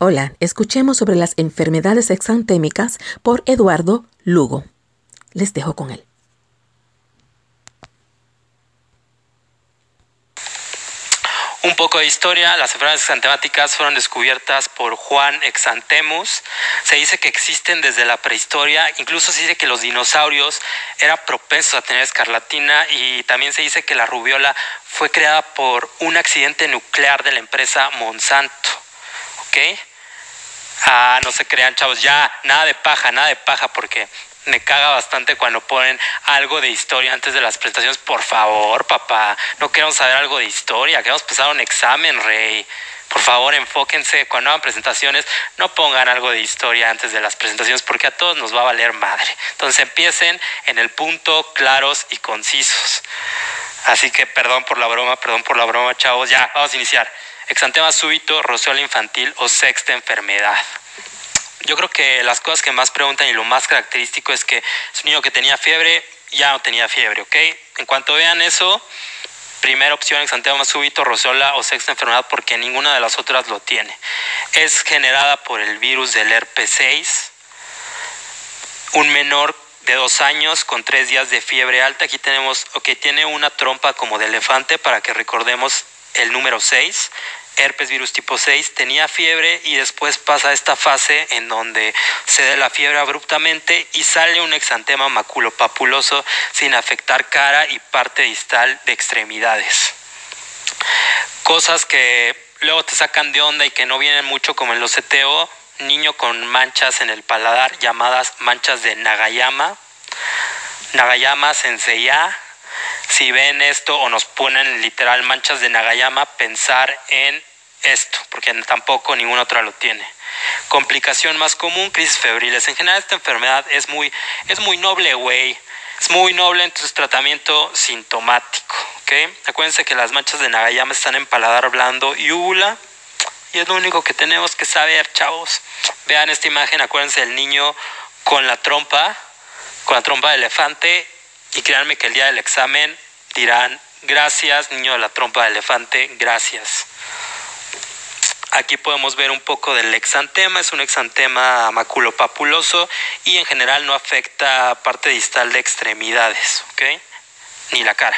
Hola, escuchemos sobre las enfermedades exantémicas por Eduardo Lugo. Les dejo con él. Un poco de historia, las enfermedades exantemáticas fueron descubiertas por Juan Exantemus. Se dice que existen desde la prehistoria, incluso se dice que los dinosaurios eran propensos a tener escarlatina y también se dice que la rubiola fue creada por un accidente nuclear de la empresa Monsanto. ¿Ok? Ah, no se crean, chavos, ya, nada de paja, nada de paja, porque me caga bastante cuando ponen algo de historia antes de las presentaciones. Por favor, papá, no queremos saber algo de historia, queremos pasar un examen, rey. Por favor, enfóquense cuando hagan presentaciones, no pongan algo de historia antes de las presentaciones porque a todos nos va a valer madre. Entonces empiecen en el punto, claros y concisos. Así que perdón por la broma, perdón por la broma, chavos. Ya, vamos a iniciar. Exantema súbito, roceola infantil o sexta enfermedad yo creo que las cosas que más preguntan y lo más característico es que es un niño que tenía fiebre, ya no tenía fiebre, ¿ok? En cuanto vean eso, primera opción, exantema súbito, rosola o sexta enfermedad, porque ninguna de las otras lo tiene. Es generada por el virus del herpes 6. Un menor de dos años con tres días de fiebre alta. Aquí tenemos, ok, tiene una trompa como de elefante para que recordemos el número 6 herpes virus tipo 6, tenía fiebre y después pasa esta fase en donde se da la fiebre abruptamente y sale un exantema maculopapuloso sin afectar cara y parte distal de extremidades. Cosas que luego te sacan de onda y que no vienen mucho como en los CTO, niño con manchas en el paladar llamadas manchas de Nagayama, Nagayama Senseiya, si ven esto o nos ponen literal manchas de Nagayama, pensar en esto, porque tampoco ninguna otra lo tiene. Complicación más común, crisis febriles. En general esta enfermedad es muy, es muy noble, güey. Es muy noble, entonces tratamiento sintomático. Acuérdense que las manchas de Nagayama están en paladar blando y úvula. Y es lo único que tenemos que saber, chavos. Vean esta imagen, acuérdense del niño con la trompa, con la trompa de elefante. Y créanme que el día del examen dirán, gracias, niño de la trompa de elefante, gracias. Aquí podemos ver un poco del exantema, es un exantema maculopapuloso y en general no afecta parte distal de extremidades, ¿ok? Ni la cara.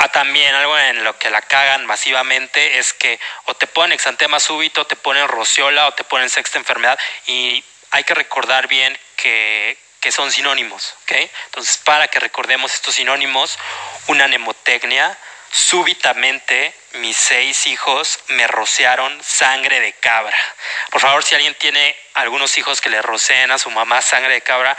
Ah, también algo en lo que la cagan masivamente es que o te ponen exantema súbito, te ponen rociola o te ponen sexta enfermedad y hay que recordar bien que, que son sinónimos, ¿ok? Entonces, para que recordemos estos sinónimos, una nemotecnia súbitamente mis seis hijos me rociaron sangre de cabra. Por favor, si alguien tiene algunos hijos que le roceen a su mamá sangre de cabra,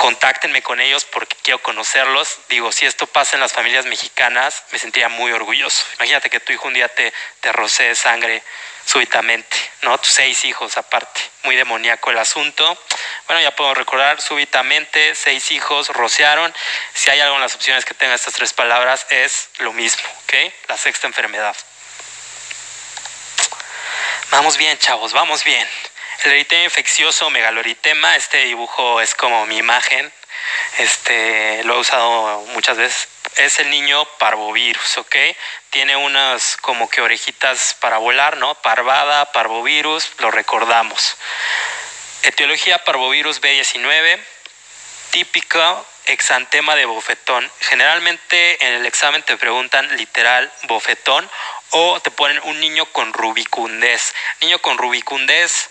contáctenme con ellos porque quiero conocerlos. Digo, si esto pasa en las familias mexicanas, me sentiría muy orgulloso. Imagínate que tu hijo un día te, te rocee sangre súbitamente, ¿no? Tus seis hijos aparte. Muy demoníaco el asunto. Bueno, ya puedo recordar, súbitamente, seis hijos rociaron. Si hay algo en las opciones que tenga estas tres palabras, es lo mismo, ¿ok? La sexta enfermedad. Vamos bien, chavos, vamos bien. El eritema infeccioso megaloritema, este dibujo es como mi imagen, este, lo he usado muchas veces. Es el niño parvovirus, ¿ok? Tiene unas como que orejitas para volar, ¿no? Parvada, parvovirus, lo recordamos. Etiología parvovirus B19, típico exantema de bofetón. Generalmente en el examen te preguntan literal bofetón o te ponen un niño con rubicundez. Niño con rubicundez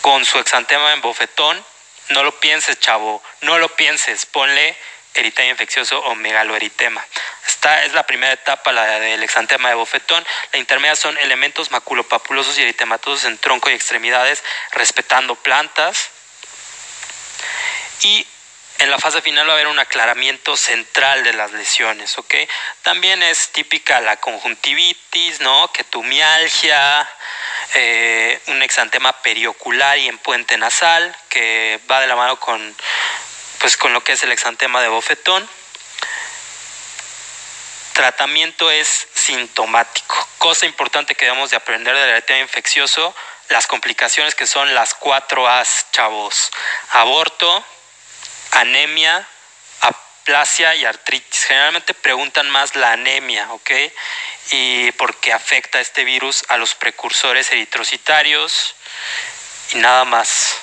con su exantema en bofetón, no lo pienses, chavo, no lo pienses, ponle eritema infeccioso o megaloeritema. Esta es la primera etapa, la del exantema de bofetón. La intermedia son elementos maculopapulosos y eritematosos en tronco y extremidades, respetando plantas. Y en la fase final va a haber un aclaramiento central de las lesiones, ¿ok? También es típica la conjuntivitis, ¿no? Ketumialgia, eh, un exantema periocular y en puente nasal, que va de la mano con pues con lo que es el exantema de bofetón. Tratamiento es sintomático. Cosa importante que debemos de aprender del eritema infeccioso, las complicaciones que son las cuatro A's, chavos. Aborto, anemia, displasia y artritis. Generalmente preguntan más la anemia, ¿ok? Y porque afecta este virus a los precursores eritrocitarios y nada más.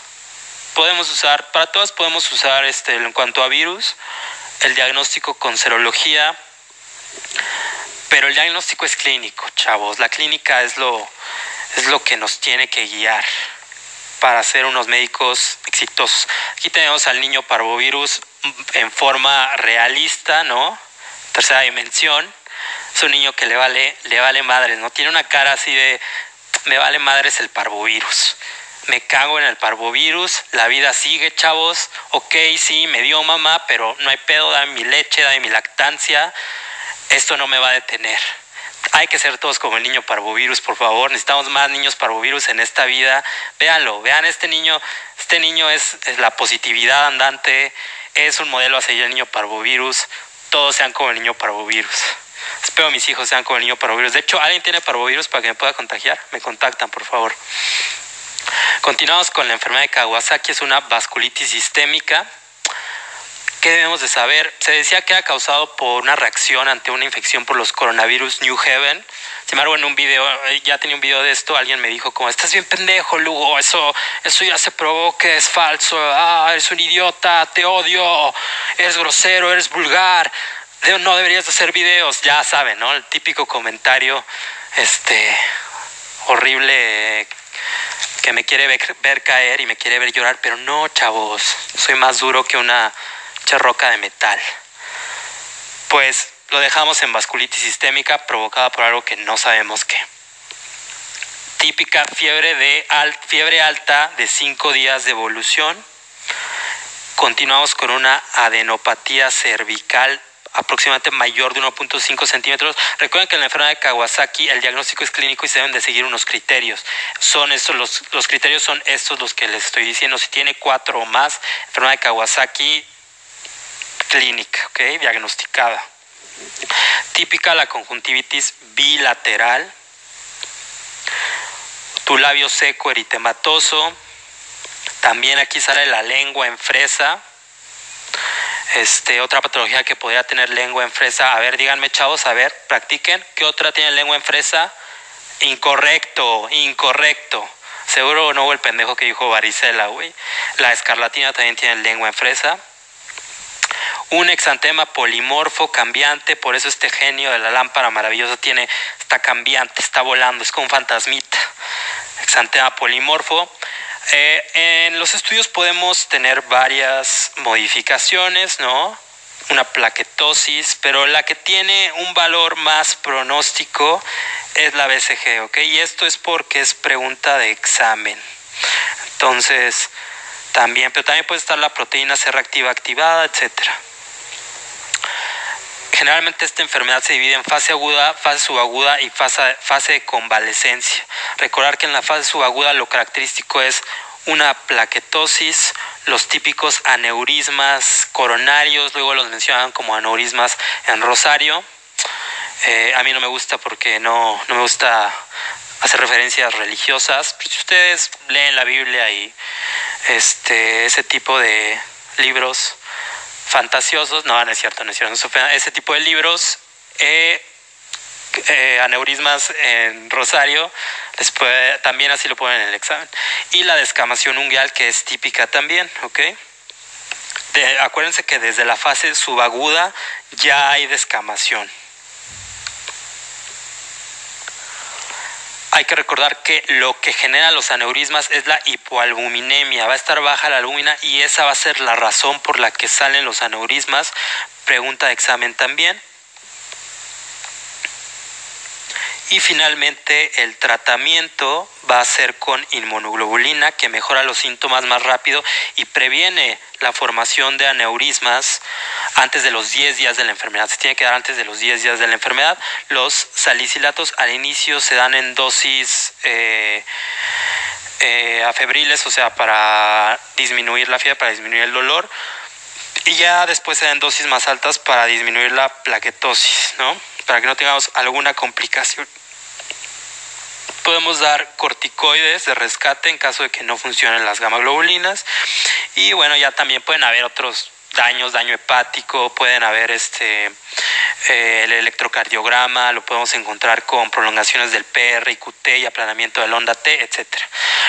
Podemos usar, para todas podemos usar este, en cuanto a virus, el diagnóstico con serología, pero el diagnóstico es clínico, chavos. La clínica es lo, es lo que nos tiene que guiar para ser unos médicos exitosos. Aquí tenemos al niño parvovirus en forma realista, ¿no? Tercera dimensión. Es un niño que le vale, le vale madres, ¿no? Tiene una cara así de, me vale madres el parvovirus. Me cago en el parvovirus, la vida sigue, chavos. Ok, sí, me dio mamá, pero no hay pedo, dame mi leche, dame mi lactancia. Esto no me va a detener hay que ser todos como el niño parvovirus, por favor. Necesitamos más niños parvovirus en esta vida. Véanlo, vean este niño. Este niño es, la positividad andante. Es un modelo a seguir el niño parvovirus. Todos sean como el niño parvovirus. Espero mis hijos sean como el niño parvovirus. De hecho, ¿alguien tiene parvovirus para que me pueda contagiar? Me contactan, por favor. Continuamos con la enfermedad de Kawasaki. Es una vasculitis sistémica ¿Qué debemos de saber? Se decía que era causado por una reacción ante una infección por los coronavirus New Heaven. Sin embargo, en un video, eh, ya tenía un video de esto, alguien me dijo como, estás bien pendejo, Lugo, eso, eso ya se probó que es falso, ah, eres un idiota, te odio, eres grosero, eres vulgar, no deberías de hacer videos, ya saben, ¿no? El típico comentario, este, horrible que me quiere ver caer y me quiere ver llorar, pero no, chavos, soy más duro que una roca de metal. Pues lo dejamos en vasculitis sistémica provocada por algo que no sabemos qué. Típica fiebre, de fiebre alta de 5 días de evolución. Continuamos con una adenopatía cervical aproximadamente mayor de 1.5 centímetros. Recuerden que en la enfermedad de Kawasaki el diagnóstico es clínico y se deben de seguir unos criterios. Son estos, los, los criterios son estos los que les estoy diciendo. Si tiene cuatro o más, enfermedad de Kawasaki clínica, ¿ok? Diagnosticada. Típica la conjuntivitis bilateral, tu labio seco eritematoso, también aquí sale la lengua en fresa, este, otra patología que podría tener lengua en fresa, a ver, díganme chavos, a ver, practiquen, ¿qué otra tiene lengua en fresa? Incorrecto, incorrecto. Seguro no hubo el pendejo que dijo varicela, güey. La escarlatina también tiene lengua en fresa un exantema polimorfo, cambiante, por eso este genio de la lámpara maravillosa tiene, está cambiante, está volando, es como un fantasmita. Exantema polimorfo. Eh, en los estudios podemos tener varias modificaciones, ¿no? Una plaquetosis, pero la que tiene un valor más pronóstico es la BCG, ¿ok? Y esto es porque es pregunta de examen. Entonces, también, pero también puede estar la proteína C reactiva activada, etcétera. Generalmente esta enfermedad se divide en fase aguda, fase subaguda y fase, fase de convalecencia. Recordar que en la fase subaguda lo característico es una plaquetosis, los típicos aneurismas coronarios, luego los mencionan como aneurismas en rosario. Eh, a mí no me gusta porque no, no me gusta hacer referencias religiosas. si ustedes leen la Biblia y este, ese tipo de libros, fantasiosos, no, no es cierto, no es cierto, ese tipo de libros, eh, eh, aneurismas en Rosario, también así lo ponen en el examen. Y la descamación unguial, que es típica también, ¿ok? acuérdense que desde la fase subaguda ya hay descamación. Hay que recordar que lo que genera los aneurismas es la hipoalbuminemia. Va a estar baja la albúmina y esa va a ser la razón por la que salen los aneurismas. Pregunta de examen también. Y finalmente el tratamiento va a ser con inmunoglobulina que mejora los síntomas más rápido y previene la formación de aneurismas antes de los 10 días de la enfermedad. Se tiene que dar antes de los 10 días de la enfermedad. Los salicilatos al inicio se dan en dosis eh, eh, afebriles, o sea, para disminuir la fiebre, para disminuir el dolor. Y ya después se dan dosis más altas para disminuir la plaquetosis, ¿no? Para que no tengamos alguna complicación Podemos dar corticoides de rescate en caso de que no funcionen las gamma globulinas. Y bueno, ya también pueden haber otros daños, daño hepático, pueden haber este eh, el electrocardiograma, lo podemos encontrar con prolongaciones del PR y QT y aplanamiento del onda T, etc.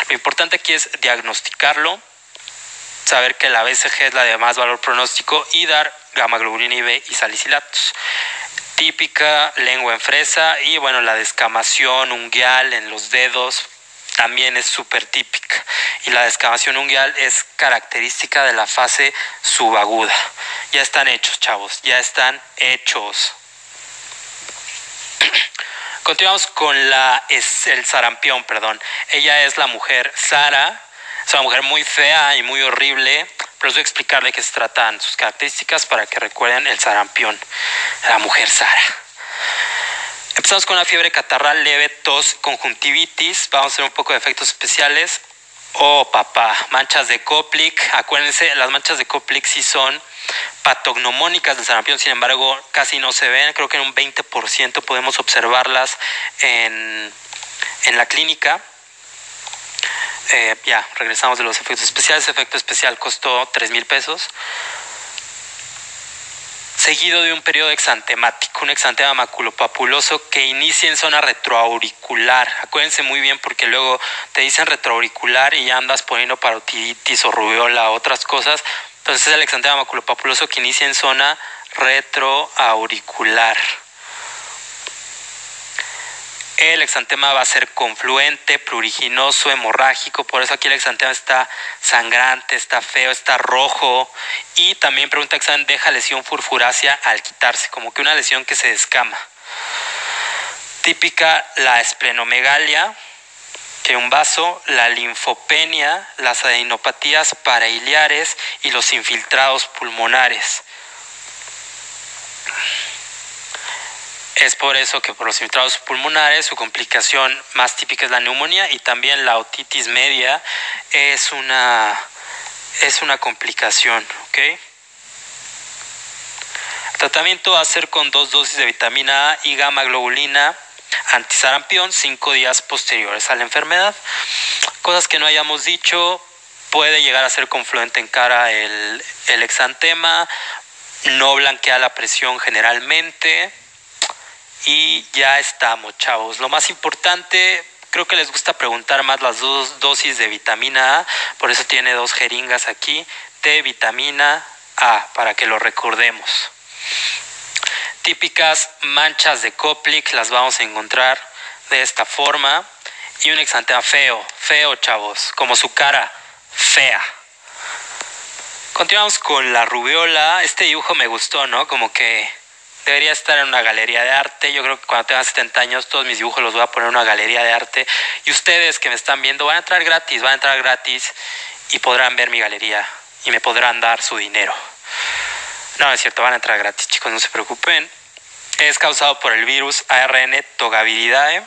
Lo importante aquí es diagnosticarlo, saber que la BCG es la de más valor pronóstico y dar gamma globulina B y salicilatos. Típica lengua en fresa y bueno, la descamación unguial en los dedos también es súper típica y la descamación unguial es característica de la fase subaguda. Ya están hechos, chavos, ya están hechos. Continuamos con la es el sarampión, perdón. Ella es la mujer Sara, es una mujer muy fea y muy horrible, pero les voy a explicar de qué se tratan sus características para que recuerden el sarampión, la mujer Sara. Empezamos con una fiebre catarral leve, tos, conjuntivitis. Vamos a hacer un poco de efectos especiales. Oh, papá, manchas de Koplik. Acuérdense, las manchas de Koplik sí son patognomónicas del sarampión, sin embargo, casi no se ven. Creo que en un 20% podemos observarlas en, en la clínica. Eh, ya, regresamos de los efectos especiales. efecto especial costó 3 mil pesos seguido de un periodo exantemático, un exantema maculopapuloso que inicia en zona retroauricular. Acuérdense muy bien porque luego te dicen retroauricular y ya andas poniendo parotiditis o rubiola otras cosas. Entonces es el exantema maculopapuloso que inicia en zona retroauricular. El exantema va a ser confluente, pruriginoso, hemorrágico, por eso aquí el exantema está sangrante, está feo, está rojo. Y también pregunta examen, deja lesión furfurácea al quitarse, como que una lesión que se descama. Típica la esplenomegalia, que un vaso, la linfopenia, las adenopatías parailiares y los infiltrados pulmonares. Es por eso que por los infiltrados pulmonares su complicación más típica es la neumonía y también la otitis media es una, es una complicación. tratamiento va a ser con dos dosis de vitamina A y gamma globulina antisarampión cinco días posteriores a la enfermedad. Cosas que no hayamos dicho, puede llegar a ser confluente en cara el, el exantema, no blanquea la presión generalmente y ya estamos, chavos. Lo más importante, creo que les gusta preguntar más las dos dosis de vitamina A, por eso tiene dos jeringas aquí de vitamina A, para que lo recordemos. Típicas manchas de Koplik las vamos a encontrar de esta forma y un exantema feo, feo, chavos, como su cara, fea. Continuamos con la rubiola. Este dibujo me gustó, ¿no? Como que debería estar en una galería de arte. Yo creo que cuando tenga 70 años todos mis dibujos los voy a poner en una galería de arte. Y ustedes que me están viendo van a entrar gratis, van a entrar gratis y podrán ver mi galería y me podrán dar su dinero. No, es cierto, van a entrar gratis, chicos, no se preocupen. Es causado por el virus ARN Togaviridae.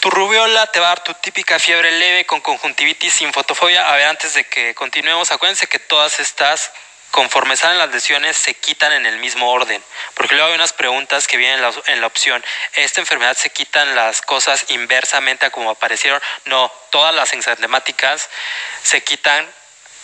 Tu rubiola te va a dar tu típica fiebre leve con conjuntivitis sin fotofobia. A ver, antes de que continuemos, acuérdense que todas estas conforme salen las lesiones, se quitan en el mismo orden. Porque luego hay unas preguntas que vienen en la, opción, ¿esta enfermedad se quitan las cosas inversamente a como aparecieron? No, todas las enzimáticas se quitan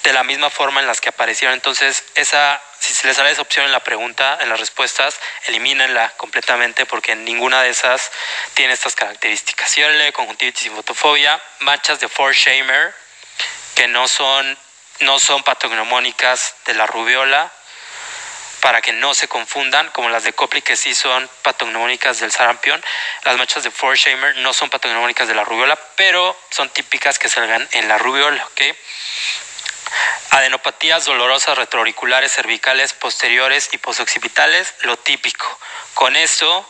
de la misma forma en las que aparecieron. Entonces, esa, si se les sale esa opción en la pregunta, en las respuestas, elimínenla completamente porque ninguna de esas tiene estas características. Conjuntivitis y fotofobia, manchas de Forshamer, que no son no son patognomónicas de la rubiola, para que no se confundan, como las de Copley, que sí son patognomónicas del sarampión. Las manchas de Forshamer no son patognomónicas de la rubiola, pero son típicas que salgan en la rubiola. ¿okay? Adenopatías dolorosas retroauriculares, cervicales, posteriores y posoccipitales, lo típico. Con eso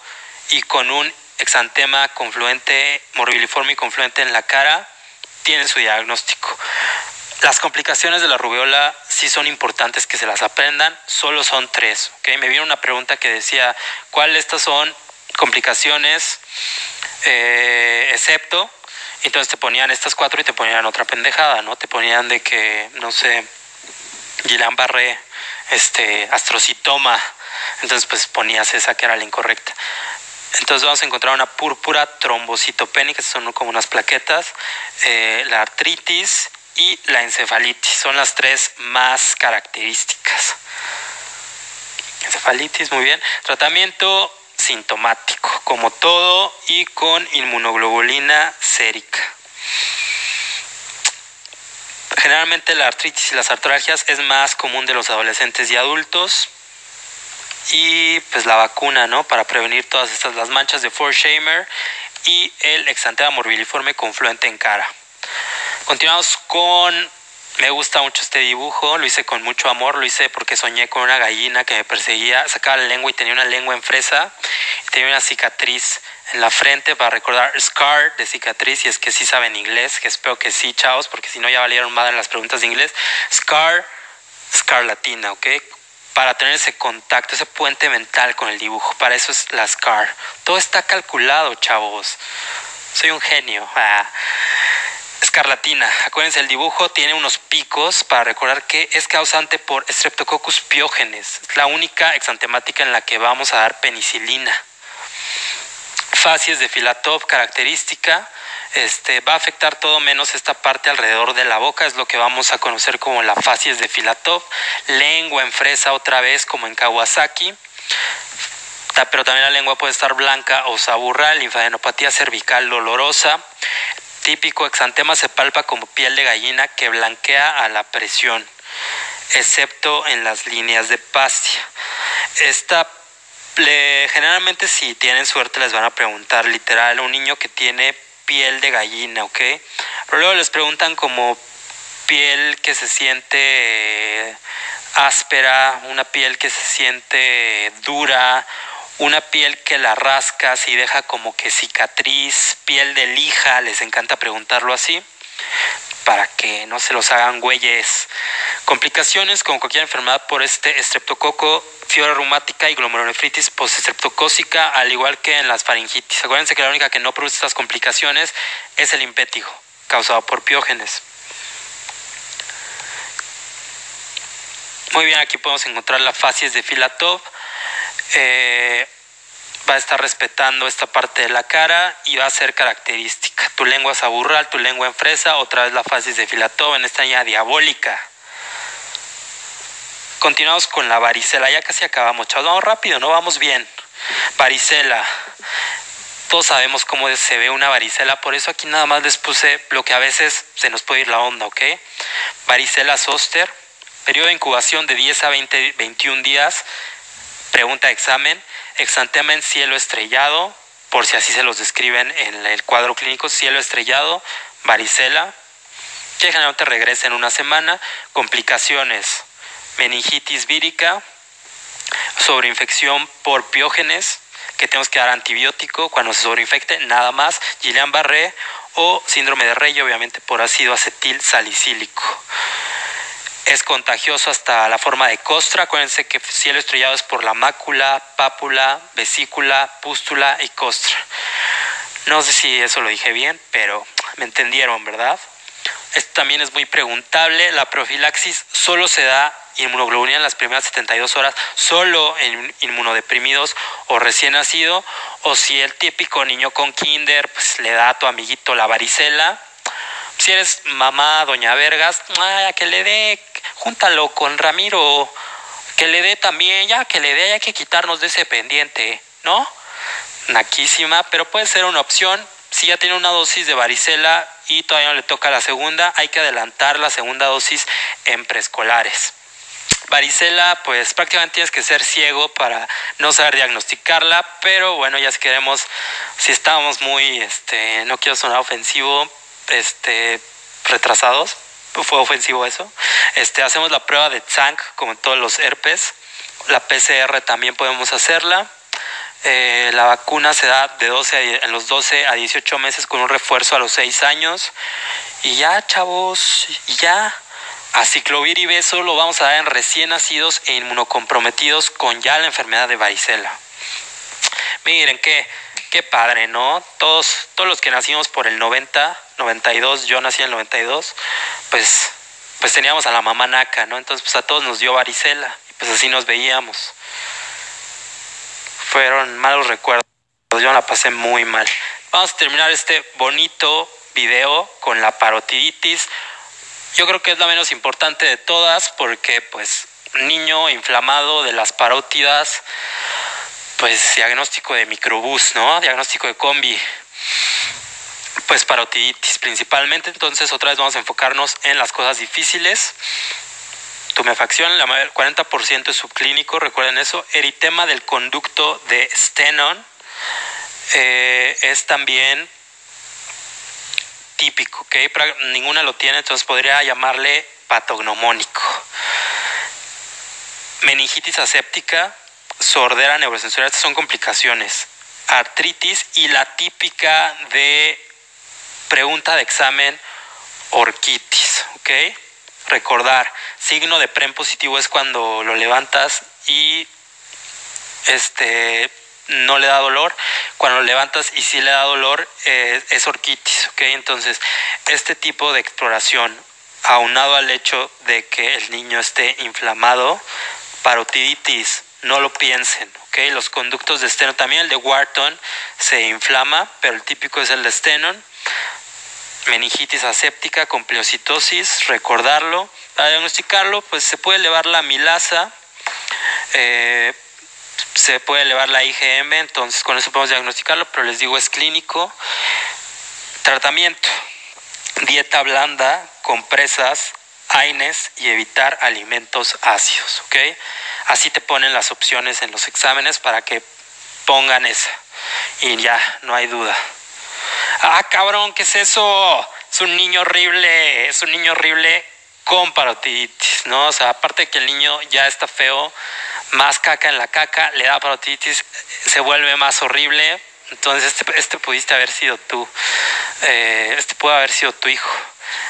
y con un exantema confluente, morbiliforme y confluente en la cara, tienen su diagnóstico. Las complicaciones de la rubiola sí son importantes que se las aprendan, solo son tres. Me vino una pregunta que decía, ¿cuáles estas son complicaciones eh, excepto? Entonces te ponían estas cuatro y te ponían otra pendejada, ¿no? Te ponían de que, no sé, Guillain Barré, este, astrocitoma, entonces pues ponías esa que era la incorrecta. Entonces vamos a encontrar una púrpura trombocitopénica, son como unas plaquetas, eh, la artritis, y la encefalitis. Son las tres más características. Encefalitis, muy bien. Tratamiento sintomático, como todo, y con inmunoglobulina sérica. Generalmente la artritis y las artralgias es más común de los adolescentes y adultos. Y pues la vacuna, ¿no? Para prevenir todas estas, las manchas de Forshamer y el exantema morbiliforme confluente en cara. Continuamos con me gusta mucho este dibujo, lo hice con mucho amor, lo hice porque soñé con una gallina que me perseguía, sacaba la lengua y tenía una lengua en fresa, tenía una cicatriz en la frente para recordar scar de cicatriz, y es que sí saben inglés, que espero que sí, chavos, porque si no ya valieron más en las preguntas de inglés. Scar, scar latina, ¿ok? Para tener ese contacto, ese puente mental con el dibujo, para eso es la scar. Todo está calculado, chavos. Soy un genio. Ah. Escarlatina. Acuérdense, el dibujo tiene unos picos para recordar que es causante por Streptococcus piógenes. Es la única exantemática en la que vamos a dar penicilina. Facies de Filatov, característica. Este, va a afectar todo menos esta parte alrededor de la boca, es lo que vamos a conocer como la facies de Filatov. Lengua en fresa otra vez como en Kawasaki pero también la lengua puede estar blanca o saburra, linfadenopatía cervical dolorosa, típico exantema se palpa como piel de gallina que blanquea a la presión, excepto en las líneas de pastia. Esta generalmente si tienen suerte les van a preguntar literal un niño que tiene piel de gallina, ¿ok? Pero luego les preguntan como piel que se siente áspera, una piel que se siente dura, una piel que la rascas y deja como que cicatriz, piel de lija, les encanta preguntarlo así, para que no se los hagan güeyes. Complicaciones como cualquier enfermedad por este estreptococo, fiebre reumática y glomerulonefritis postestreptocócica, al igual que en las faringitis. Acuérdense que la única que no produce estas complicaciones es el impétigo, causado por piógenes. Muy bien, aquí podemos encontrar la facies de Filatov eh, va a estar respetando esta parte de la cara y va a ser característica. Tu lengua saburral, tu lengua en fresa, otra vez la fase de Filatov en esta línea diabólica. Continuamos con la varicela, ya casi acabamos, chavos, vamos rápido, no vamos bien. Varicela, todos sabemos cómo se ve una varicela, por eso aquí nada más les puse lo que a veces se nos puede ir la onda, ¿ok? Varicela zoster, periodo de incubación de 10 a 20, 21 días, Pregunta examen, exantema en cielo estrellado, por si así se los describen en el cuadro clínico, cielo estrellado, varicela, que generalmente regresa en una semana, complicaciones, meningitis vírica, sobreinfección por piógenes, que tenemos que dar antibiótico cuando se sobreinfecte, nada más, Guillain-Barré o síndrome de Rey, obviamente por ácido acetil salicílico es contagioso hasta la forma de costra. Acuérdense que cielo estrellado es por la mácula, pápula, vesícula, pústula y costra. No sé si eso lo dije bien, pero me entendieron, ¿verdad? Esto también es muy preguntable. La profilaxis solo se da inmunoglobulina en las primeras 72 horas, solo en inmunodeprimidos o recién nacido, o si el típico niño con kinder pues, le da a tu amiguito la varicela. Si eres mamá, doña Vergas, que le dé júntalo con Ramiro, que le dé también, ya que le dé, hay que quitarnos de ese pendiente, ¿no? Naquísima, pero puede ser una opción. Si ya tiene una dosis de varicela y todavía no le toca la segunda, hay que adelantar la segunda dosis en preescolares. Varicela, pues prácticamente tienes que ser ciego para no saber diagnosticarla, pero bueno, ya si queremos, si estamos muy, este, no quiero sonar ofensivo, este, retrasados, fue ofensivo eso. Este, hacemos la prueba de Zank, como en todos los herpes. La PCR también podemos hacerla. Eh, la vacuna se da de 12 en los 12 a 18 meses con un refuerzo a los 6 años. Y ya, chavos, ya. A ciclovir y beso lo vamos a dar en recién nacidos e inmunocomprometidos con ya la enfermedad de varicela. Miren qué, qué padre, ¿no? Todos, todos los que nacimos por el 90, 92, yo nací en el 92, pues, pues teníamos a la mamá naca, ¿no? Entonces pues a todos nos dio varicela y pues así nos veíamos. Fueron malos recuerdos, yo la pasé muy mal. Vamos a terminar este bonito video con la parotiditis. Yo creo que es la menos importante de todas porque pues niño inflamado de las parótidas, pues diagnóstico de microbús, ¿no? Diagnóstico de combi. Pues parotiditis principalmente, entonces otra vez vamos a enfocarnos en las cosas difíciles. Tumefacción, la 40% es subclínico, recuerden eso. Eritema del conducto de Stenon eh, es también típico, ¿ok? Ninguna lo tiene, entonces podría llamarle patognomónico. Meningitis aséptica, sordera neurosensorial, estas son complicaciones. Artritis y la típica de pregunta de examen, orquitis, ¿ok? Recordar, signo de PREM positivo es cuando lo levantas y este no le da dolor. Cuando lo levantas y sí le da dolor, eh, es orquitis, ¿ok? Entonces, este tipo de exploración, aunado al hecho de que el niño esté inflamado, parotiditis, no lo piensen, ¿ok? Los conductos de esteno, también el de Wharton se inflama, pero el típico es el de Stenon. Meningitis aséptica con pleocitosis, recordarlo. Para diagnosticarlo, pues se puede elevar la milasa, eh, se puede elevar la IgM, entonces con eso podemos diagnosticarlo, pero les digo es clínico. Tratamiento, dieta blanda, compresas, AINES y evitar alimentos ácidos, ¿ok? Así te ponen las opciones en los exámenes para que pongan esa y ya, no hay duda. Ah, cabrón, ¿qué es eso? Es un niño horrible, es un niño horrible con parotiditis, ¿no? O sea, aparte de que el niño ya está feo, más caca en la caca, le da parotiditis, se vuelve más horrible. Entonces, este, este pudiste haber sido tú. Eh, este puede haber sido tu hijo.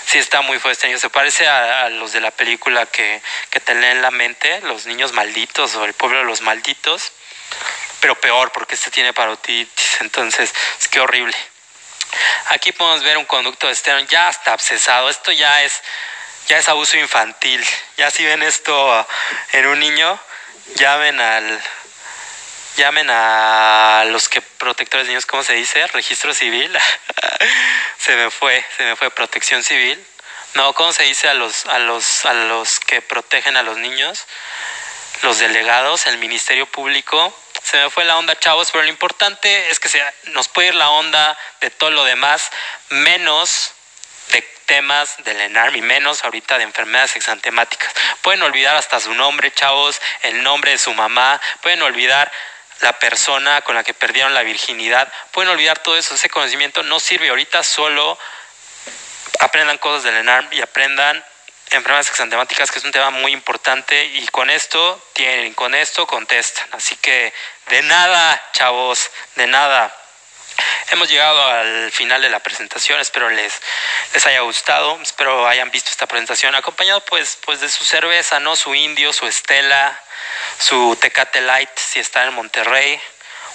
Sí, está muy fuerte este niño. Se parece a, los de la película que, que te leen la mente, los niños malditos o el pueblo de los malditos. Pero peor, porque este tiene parotiditis. Entonces, es que horrible. Aquí podemos ver un conducto de ya está abscesado. Esto ya es, ya es abuso infantil. Ya si ven esto en un niño, llamen al llamen a los que protectores de niños, ¿cómo se dice? Registro civil. se me fue, se me fue protección civil. No, ¿cómo se dice a los a los a los que protegen a los niños? Los delegados, el Ministerio Público. Se me fue la onda, chavos, pero lo importante es que se, nos puede ir la onda de todo lo demás, menos temas del ENARM y menos ahorita de enfermedades exantemáticas. Pueden olvidar hasta su nombre, chavos, el nombre de su mamá, pueden olvidar la persona con la que perdieron la virginidad, pueden olvidar todo eso, ese conocimiento no sirve ahorita, solo aprendan cosas del ENARM y aprendan enfermedades exantemáticas, que es un tema muy importante y con esto tienen, con esto contestan. Así que de nada, chavos, de nada. Hemos llegado al final de la presentación, espero les, les haya gustado, espero hayan visto esta presentación acompañado pues, pues de su cerveza, ¿no? Su indio, su estela, su Tecate Light si está en Monterrey.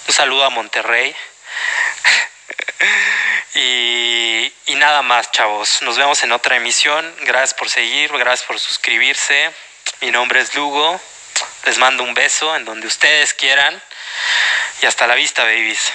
Un saludo a Monterrey. y, y nada más, chavos. Nos vemos en otra emisión. Gracias por seguir, gracias por suscribirse. Mi nombre es Lugo. Les mando un beso en donde ustedes quieran. Y hasta la vista, babies.